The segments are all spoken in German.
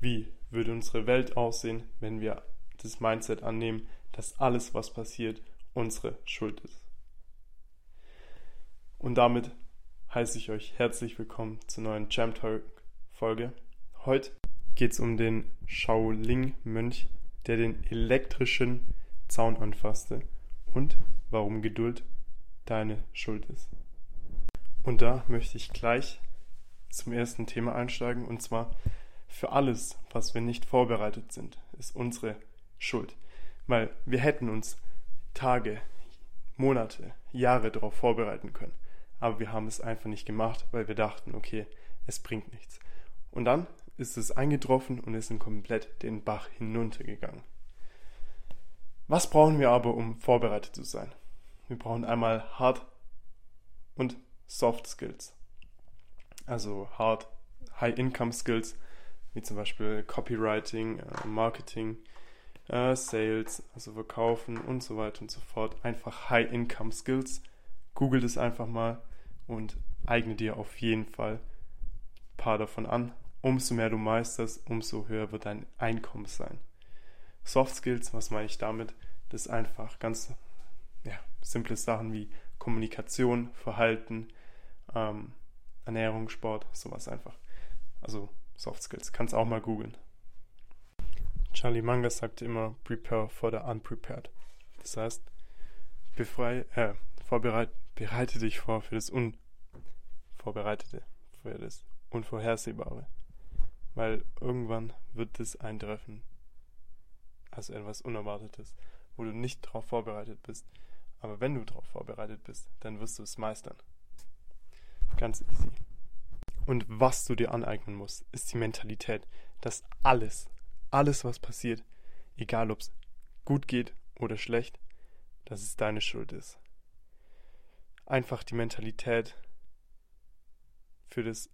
Wie würde unsere Welt aussehen, wenn wir das Mindset annehmen, dass alles, was passiert, unsere Schuld ist? Und damit heiße ich euch herzlich willkommen zur neuen Jam Talk Folge. Heute geht es um den Shaolin-Mönch, der den elektrischen Zaun anfasste und warum Geduld deine Schuld ist. Und da möchte ich gleich zum ersten Thema einsteigen und zwar für alles, was wir nicht vorbereitet sind, ist unsere Schuld. Weil wir hätten uns Tage, Monate, Jahre darauf vorbereiten können. Aber wir haben es einfach nicht gemacht, weil wir dachten, okay, es bringt nichts. Und dann ist es eingetroffen und ist komplett den Bach hinuntergegangen. Was brauchen wir aber, um vorbereitet zu sein? Wir brauchen einmal Hard und Soft Skills. Also Hard, High Income Skills, wie zum Beispiel Copywriting, äh, Marketing, äh, Sales, also Verkaufen und so weiter und so fort. Einfach High Income Skills. Google das einfach mal und eigne dir auf jeden Fall ein paar davon an. Umso mehr du meisterst, umso höher wird dein Einkommen sein. Soft Skills, was meine ich damit? Das ist einfach ganz ja, simple Sachen wie Kommunikation, Verhalten, ähm, Ernährung, Sport, sowas einfach. Also Soft Skills. Kannst auch mal googeln. Charlie Manga sagte immer, prepare for the unprepared. Das heißt, befrei, äh, vorbereit, bereite dich vor für das Unvorbereitete, für das Unvorhersehbare. Weil irgendwann wird es eintreffen, also etwas Unerwartetes, wo du nicht darauf vorbereitet bist. Aber wenn du darauf vorbereitet bist, dann wirst du es meistern. Ganz easy. Und was du dir aneignen musst, ist die Mentalität, dass alles, alles, was passiert, egal ob es gut geht oder schlecht, dass es deine Schuld ist. Einfach die Mentalität für das,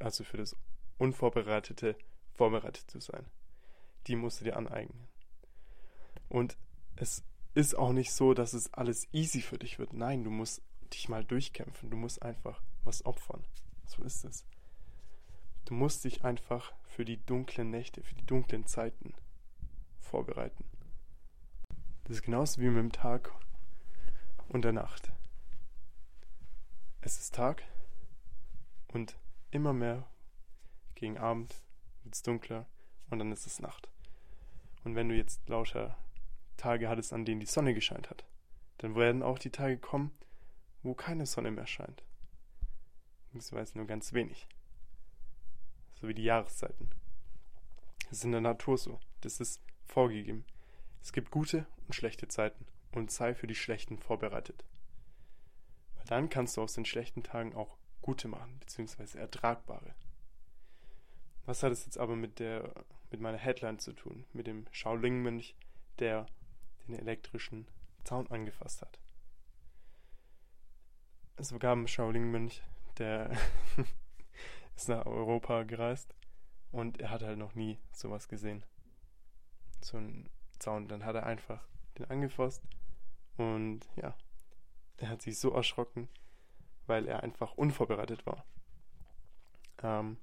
also für das Unvorbereitete vorbereitet zu sein. Die musst du dir aneignen. Und es ist auch nicht so, dass es alles easy für dich wird. Nein, du musst dich mal durchkämpfen. Du musst einfach was opfern. So ist es. Du musst dich einfach für die dunklen Nächte, für die dunklen Zeiten vorbereiten. Das ist genauso wie mit dem Tag und der Nacht. Es ist Tag und immer mehr gegen Abend wird es dunkler und dann ist es Nacht. Und wenn du jetzt lauter Tage hattest, an denen die Sonne gescheint hat, dann werden auch die Tage kommen, wo keine Sonne mehr scheint. Beziehungsweise nur ganz wenig. So wie die Jahreszeiten. Das ist in der Natur so. Das ist vorgegeben. Es gibt gute und schlechte Zeiten und sei für die schlechten vorbereitet. Weil dann kannst du aus den schlechten Tagen auch gute machen, beziehungsweise ertragbare. Was hat es jetzt aber mit der mit meiner Headline zu tun, mit dem Shaolin-Mönch, der den elektrischen Zaun angefasst hat? Es gab einen Shaolin-Mönch, der ist nach Europa gereist und er hat halt noch nie sowas gesehen. So ein Zaun. Dann hat er einfach den angefasst und ja, er hat sich so erschrocken, weil er einfach unvorbereitet war. Ähm,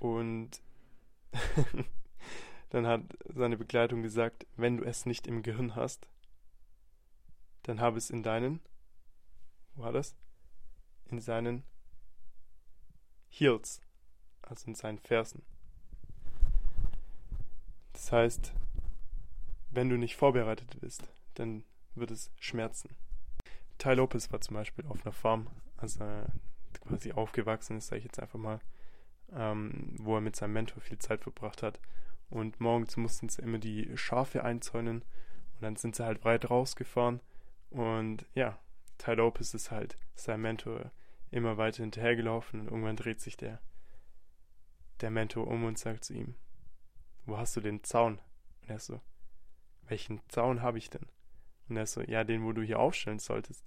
und dann hat seine Begleitung gesagt, wenn du es nicht im Gehirn hast, dann habe es in deinen wo war das? In seinen Heels, also in seinen Fersen. Das heißt, wenn du nicht vorbereitet bist, dann wird es schmerzen. Ty Lopez war zum Beispiel auf einer Farm, also quasi aufgewachsen ist, sage ich jetzt einfach mal, ähm, wo er mit seinem Mentor viel Zeit verbracht hat. Und morgens mussten sie immer die Schafe einzäunen und dann sind sie halt weit rausgefahren. Und ja, Ty Lopez ist halt sein Mentor immer weiter hinterhergelaufen und irgendwann dreht sich der, der Mentor um und sagt zu ihm, wo hast du den Zaun? Und er so, welchen Zaun habe ich denn? Und er so, ja, den, wo du hier aufstellen solltest.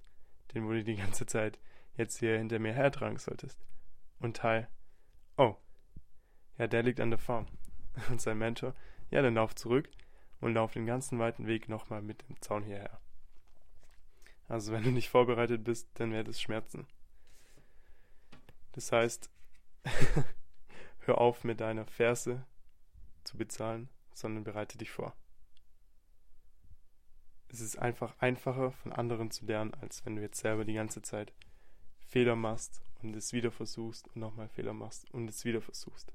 Den, wo du die ganze Zeit jetzt hier hinter mir hertragen solltest. Und Ty, oh, ja, der liegt an der Farm. Und sein Mentor, ja, dann lauf zurück und lauf den ganzen weiten Weg nochmal mit dem Zaun hierher. Also wenn du nicht vorbereitet bist, dann wird es Schmerzen. Das heißt, hör auf mit deiner Ferse zu bezahlen, sondern bereite dich vor. Es ist einfach einfacher von anderen zu lernen, als wenn du jetzt selber die ganze Zeit Fehler machst und es wieder versuchst und nochmal Fehler machst und es wieder versuchst.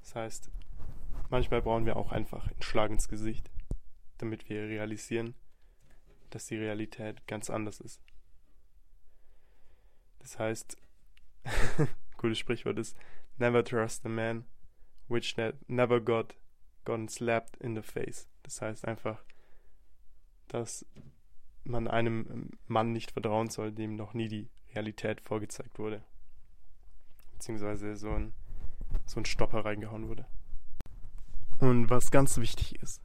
Das heißt, manchmal brauchen wir auch einfach einen Schlag ins Gesicht, damit wir realisieren, dass die Realität ganz anders ist. Das heißt, gutes Sprichwort ist, never trust a man which never got gotten slapped in the face. Das heißt einfach, dass man einem Mann nicht vertrauen soll, dem noch nie die Realität vorgezeigt wurde. Beziehungsweise so ein, so ein Stopper reingehauen wurde. Und was ganz wichtig ist,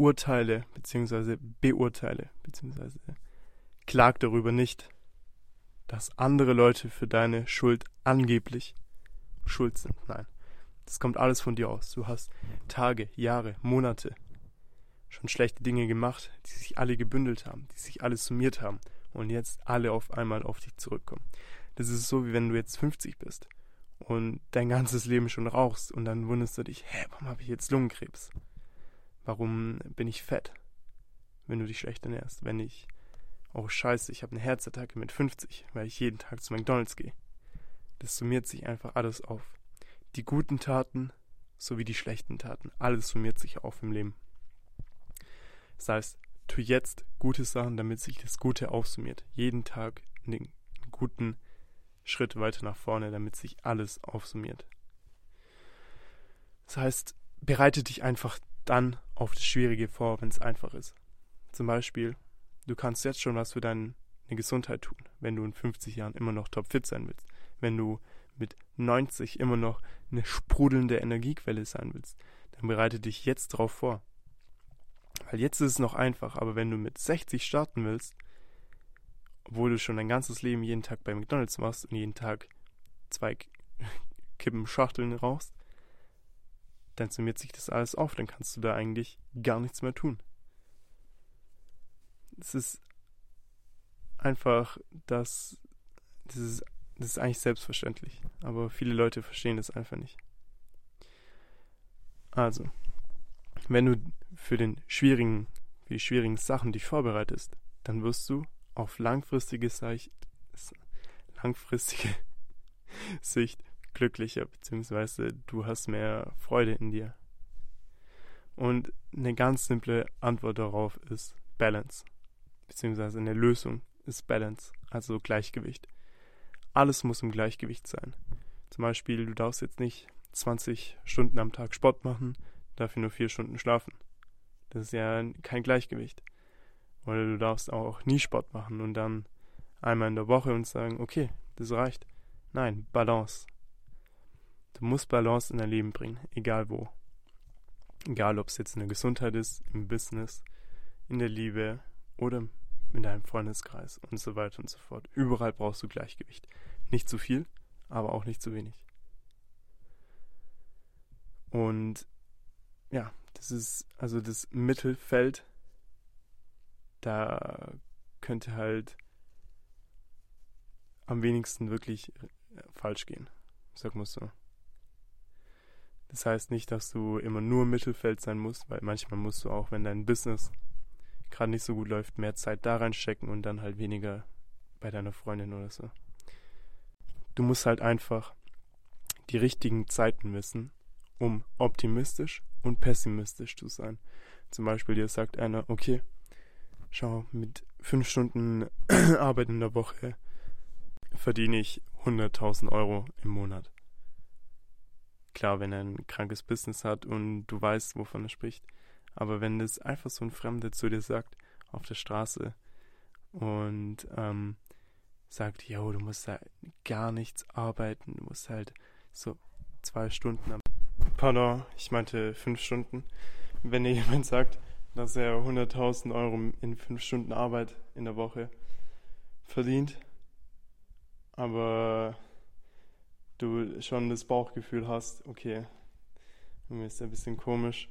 urteile beziehungsweise beurteile beziehungsweise klag darüber nicht, dass andere Leute für deine Schuld angeblich schuld sind. Nein, das kommt alles von dir aus. Du hast Tage, Jahre, Monate schon schlechte Dinge gemacht, die sich alle gebündelt haben, die sich alle summiert haben und jetzt alle auf einmal auf dich zurückkommen. Das ist so, wie wenn du jetzt 50 bist und dein ganzes Leben schon rauchst und dann wunderst du dich, hä, warum habe ich jetzt Lungenkrebs? Warum bin ich fett? Wenn du dich schlecht ernährst, wenn ich, oh scheiße, ich habe eine Herzattacke mit 50, weil ich jeden Tag zu McDonalds gehe. Das summiert sich einfach alles auf. Die guten Taten sowie die schlechten Taten, alles summiert sich auf im Leben. Das heißt, tu jetzt gute Sachen, damit sich das Gute aufsummiert. Jeden Tag einen guten Schritt weiter nach vorne, damit sich alles aufsummiert. Das heißt, bereite dich einfach dann auf das Schwierige vor, wenn es einfach ist. Zum Beispiel, du kannst jetzt schon was für deine Gesundheit tun, wenn du in 50 Jahren immer noch topfit sein willst. Wenn du mit 90 immer noch eine sprudelnde Energiequelle sein willst, dann bereite dich jetzt darauf vor. Weil jetzt ist es noch einfach, aber wenn du mit 60 starten willst, obwohl du schon dein ganzes Leben jeden Tag bei McDonalds machst und jeden Tag zwei Kippen Schachteln rauchst, dann summiert sich das alles auf, dann kannst du da eigentlich gar nichts mehr tun. Es ist einfach, dass das ist, das ist eigentlich selbstverständlich, aber viele Leute verstehen das einfach nicht. Also, wenn du für den schwierigen, für die schwierigen Sachen dich vorbereitest, dann wirst du auf langfristige Sicht, langfristige Sicht glücklicher, beziehungsweise du hast mehr Freude in dir. Und eine ganz simple Antwort darauf ist Balance, beziehungsweise eine Lösung ist Balance, also Gleichgewicht. Alles muss im Gleichgewicht sein. Zum Beispiel, du darfst jetzt nicht 20 Stunden am Tag Sport machen, dafür nur 4 Stunden schlafen. Das ist ja kein Gleichgewicht. Oder du darfst auch nie Sport machen und dann einmal in der Woche und sagen, okay, das reicht. Nein, Balance. Du musst Balance in dein Leben bringen, egal wo. Egal, ob es jetzt in der Gesundheit ist, im Business, in der Liebe oder in deinem Freundeskreis und so weiter und so fort. Überall brauchst du Gleichgewicht. Nicht zu viel, aber auch nicht zu wenig. Und ja, das ist also das Mittelfeld. Da könnte halt am wenigsten wirklich falsch gehen. Sag mal so. Das heißt nicht, dass du immer nur im Mittelfeld sein musst, weil manchmal musst du auch, wenn dein Business gerade nicht so gut läuft, mehr Zeit da reinstecken und dann halt weniger bei deiner Freundin oder so. Du musst halt einfach die richtigen Zeiten wissen, um optimistisch und pessimistisch zu sein. Zum Beispiel dir sagt einer, okay, schau, mit fünf Stunden Arbeit in der Woche verdiene ich 100.000 Euro im Monat. Klar, wenn er ein krankes Business hat und du weißt, wovon er spricht. Aber wenn das einfach so ein Fremder zu dir sagt, auf der Straße und ähm, sagt, yo, du musst da gar nichts arbeiten, du musst halt so zwei Stunden am Pardon, ich meinte fünf Stunden. Wenn dir jemand sagt, dass er 100.000 Euro in fünf Stunden Arbeit in der Woche verdient, aber du schon das Bauchgefühl hast, okay, mir ist ein bisschen komisch.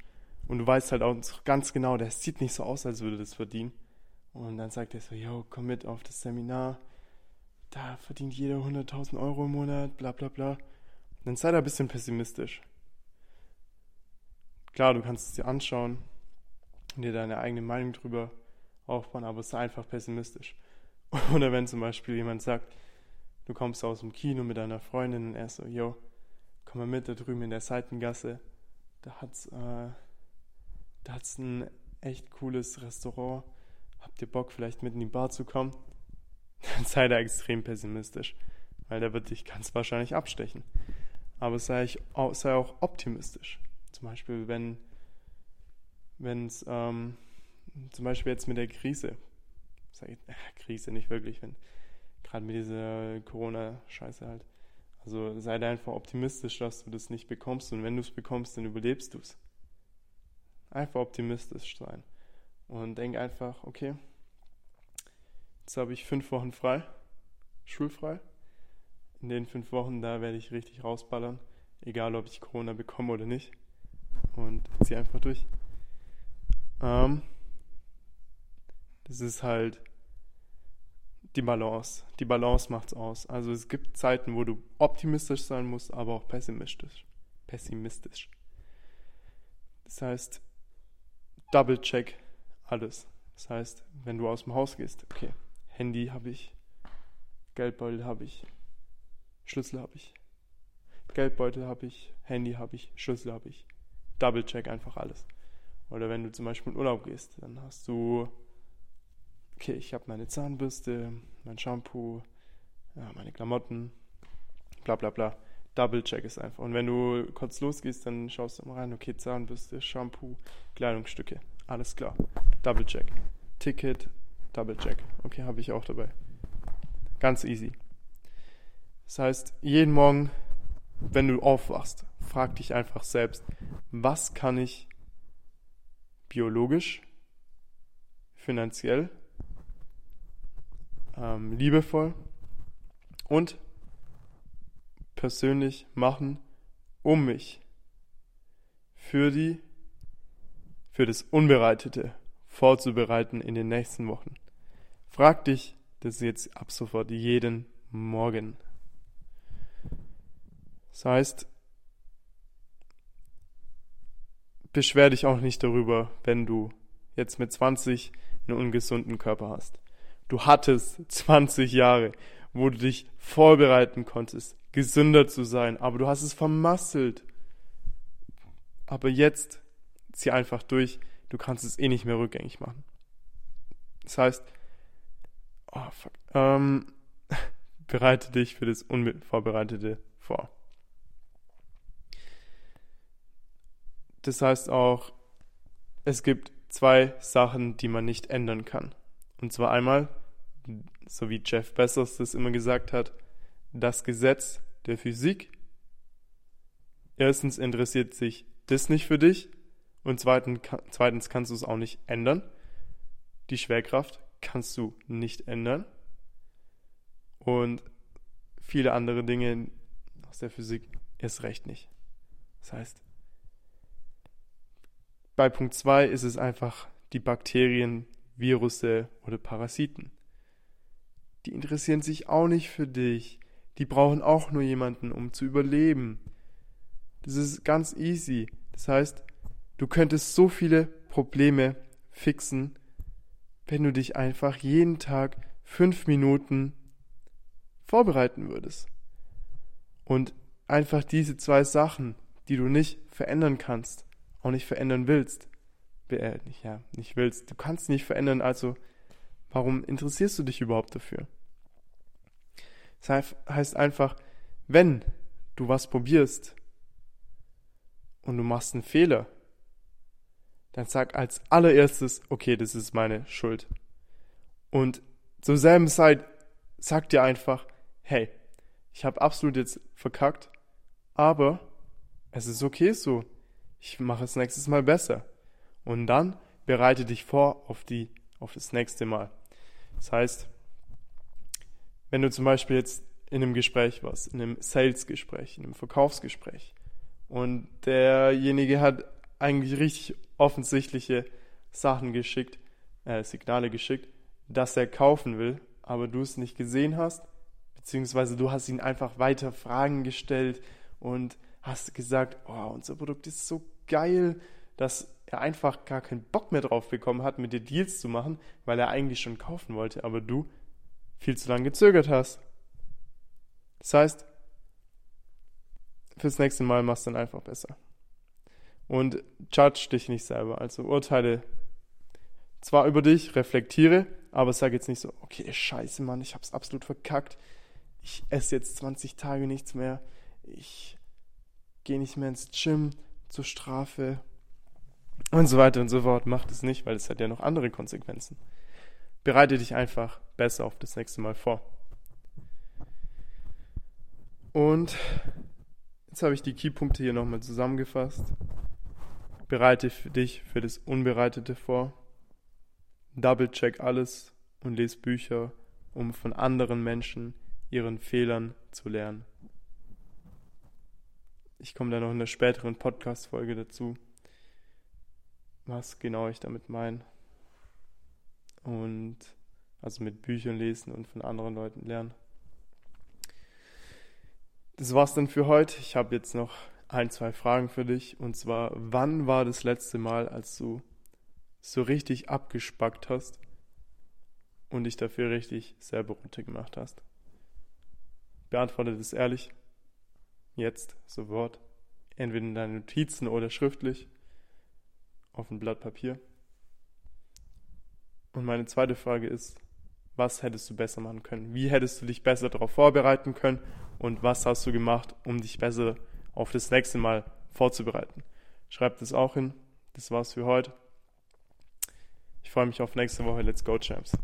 Und du weißt halt auch ganz genau, der sieht nicht so aus, als würde das verdienen. Und dann sagt er so, yo, komm mit auf das Seminar. da verdient jeder 100.000 Euro im Monat, bla bla bla. Dann sei da ein bisschen pessimistisch. Klar, du kannst es dir anschauen und dir deine eigene Meinung drüber aufbauen, aber sei einfach pessimistisch. Oder wenn zum Beispiel jemand sagt, du kommst aus dem Kino mit deiner Freundin und er so, yo, komm mal mit, da drüben in der Seitengasse, da hat's, äh, da hat's ein echt cooles Restaurant. Habt ihr Bock, vielleicht mit in die Bar zu kommen? Dann sei da extrem pessimistisch, weil der wird dich ganz wahrscheinlich abstechen. Aber sei, ich, sei auch optimistisch. Zum Beispiel, wenn es ähm, zum Beispiel jetzt mit der Krise, sag ich, äh, Krise nicht wirklich, wenn gerade mit dieser Corona-Scheiße halt. Also sei da einfach optimistisch, dass du das nicht bekommst und wenn du es bekommst, dann überlebst du es. Einfach optimistisch sein und denk einfach, okay, jetzt habe ich fünf Wochen frei, schulfrei. In den fünf Wochen, da werde ich richtig rausballern, egal ob ich Corona bekomme oder nicht. Und zieh einfach durch. Ähm, das ist halt die Balance. Die Balance macht's aus. Also es gibt Zeiten, wo du optimistisch sein musst, aber auch pessimistisch. Pessimistisch. Das heißt, double check alles. Das heißt, wenn du aus dem Haus gehst, okay, Handy habe ich, Geldbeutel habe ich, Schlüssel habe ich. Geldbeutel habe ich, Handy habe ich, Schlüssel habe ich. Double check einfach alles. Oder wenn du zum Beispiel in Urlaub gehst, dann hast du, okay, ich habe meine Zahnbürste, mein Shampoo, ja, meine Klamotten, bla bla bla. Double check ist einfach. Und wenn du kurz losgehst, dann schaust du mal rein, okay, Zahnbürste, Shampoo, Kleidungsstücke, alles klar. Double check. Ticket, Double check. Okay, habe ich auch dabei. Ganz easy. Das heißt, jeden Morgen, wenn du aufwachst, frag dich einfach selbst, was kann ich biologisch, finanziell, ähm, liebevoll und persönlich machen, um mich für die für das Unbereitete vorzubereiten in den nächsten Wochen. Frag dich das jetzt ab sofort jeden Morgen. Das heißt, beschwer dich auch nicht darüber, wenn du jetzt mit 20 einen ungesunden Körper hast. Du hattest 20 Jahre, wo du dich vorbereiten konntest, gesünder zu sein, aber du hast es vermasselt. Aber jetzt zieh einfach durch, du kannst es eh nicht mehr rückgängig machen. Das heißt, oh fuck, ähm, bereite dich für das Unvorbereitete vor. Das heißt auch, es gibt zwei Sachen, die man nicht ändern kann. Und zwar einmal, so wie Jeff Bezos das immer gesagt hat, das Gesetz der Physik. Erstens interessiert sich das nicht für dich und zweitens kannst du es auch nicht ändern. Die Schwerkraft kannst du nicht ändern. Und viele andere Dinge aus der Physik erst recht nicht. Das heißt, bei Punkt 2 ist es einfach die Bakterien, Virusse oder Parasiten. Die interessieren sich auch nicht für dich. Die brauchen auch nur jemanden, um zu überleben. Das ist ganz easy. Das heißt, du könntest so viele Probleme fixen, wenn du dich einfach jeden Tag fünf Minuten vorbereiten würdest. Und einfach diese zwei Sachen, die du nicht verändern kannst, auch nicht verändern willst. Äh, ja, nicht willst. Du kannst nicht verändern, also warum interessierst du dich überhaupt dafür? Das heißt einfach, wenn du was probierst und du machst einen Fehler, dann sag als allererstes, okay, das ist meine Schuld. Und zur selben Zeit sag dir einfach, hey, ich habe absolut jetzt verkackt, aber es ist okay so ich mache es nächstes Mal besser. Und dann bereite dich vor auf die, auf das nächste Mal. Das heißt, wenn du zum Beispiel jetzt in einem Gespräch warst, in einem Sales-Gespräch, in einem Verkaufsgespräch und derjenige hat eigentlich richtig offensichtliche Sachen geschickt, äh, Signale geschickt, dass er kaufen will, aber du es nicht gesehen hast, beziehungsweise du hast ihn einfach weiter Fragen gestellt und hast gesagt, oh, unser Produkt ist so geil, dass er einfach gar keinen Bock mehr drauf bekommen hat, mit dir Deals zu machen, weil er eigentlich schon kaufen wollte, aber du viel zu lange gezögert hast. Das heißt, fürs nächste Mal machst du dann einfach besser. Und judge dich nicht selber, also urteile zwar über dich, reflektiere, aber sag jetzt nicht so, okay, scheiße, Mann, ich hab's absolut verkackt. Ich esse jetzt 20 Tage nichts mehr. Ich gehe nicht mehr ins Gym zur Strafe und so weiter und so fort. Mach das nicht, weil es hat ja noch andere Konsequenzen. Bereite dich einfach besser auf das nächste Mal vor. Und jetzt habe ich die Keypunkte hier nochmal zusammengefasst. Bereite dich für das Unbereitete vor. Double-check alles und lese Bücher, um von anderen Menschen ihren Fehlern zu lernen. Ich komme da noch in der späteren Podcast-Folge dazu, was genau ich damit meine. Und also mit Büchern lesen und von anderen Leuten lernen. Das war's dann für heute. Ich habe jetzt noch ein, zwei Fragen für dich. Und zwar, wann war das letzte Mal, als du so richtig abgespackt hast und dich dafür richtig selber runtergemacht hast? Beantworte das ehrlich. Jetzt, sofort. Entweder in deinen Notizen oder schriftlich auf ein Blatt Papier. Und meine zweite Frage ist, was hättest du besser machen können? Wie hättest du dich besser darauf vorbereiten können? Und was hast du gemacht, um dich besser auf das nächste Mal vorzubereiten? Schreib das auch hin. Das war's für heute. Ich freue mich auf nächste Woche. Let's go, Champs.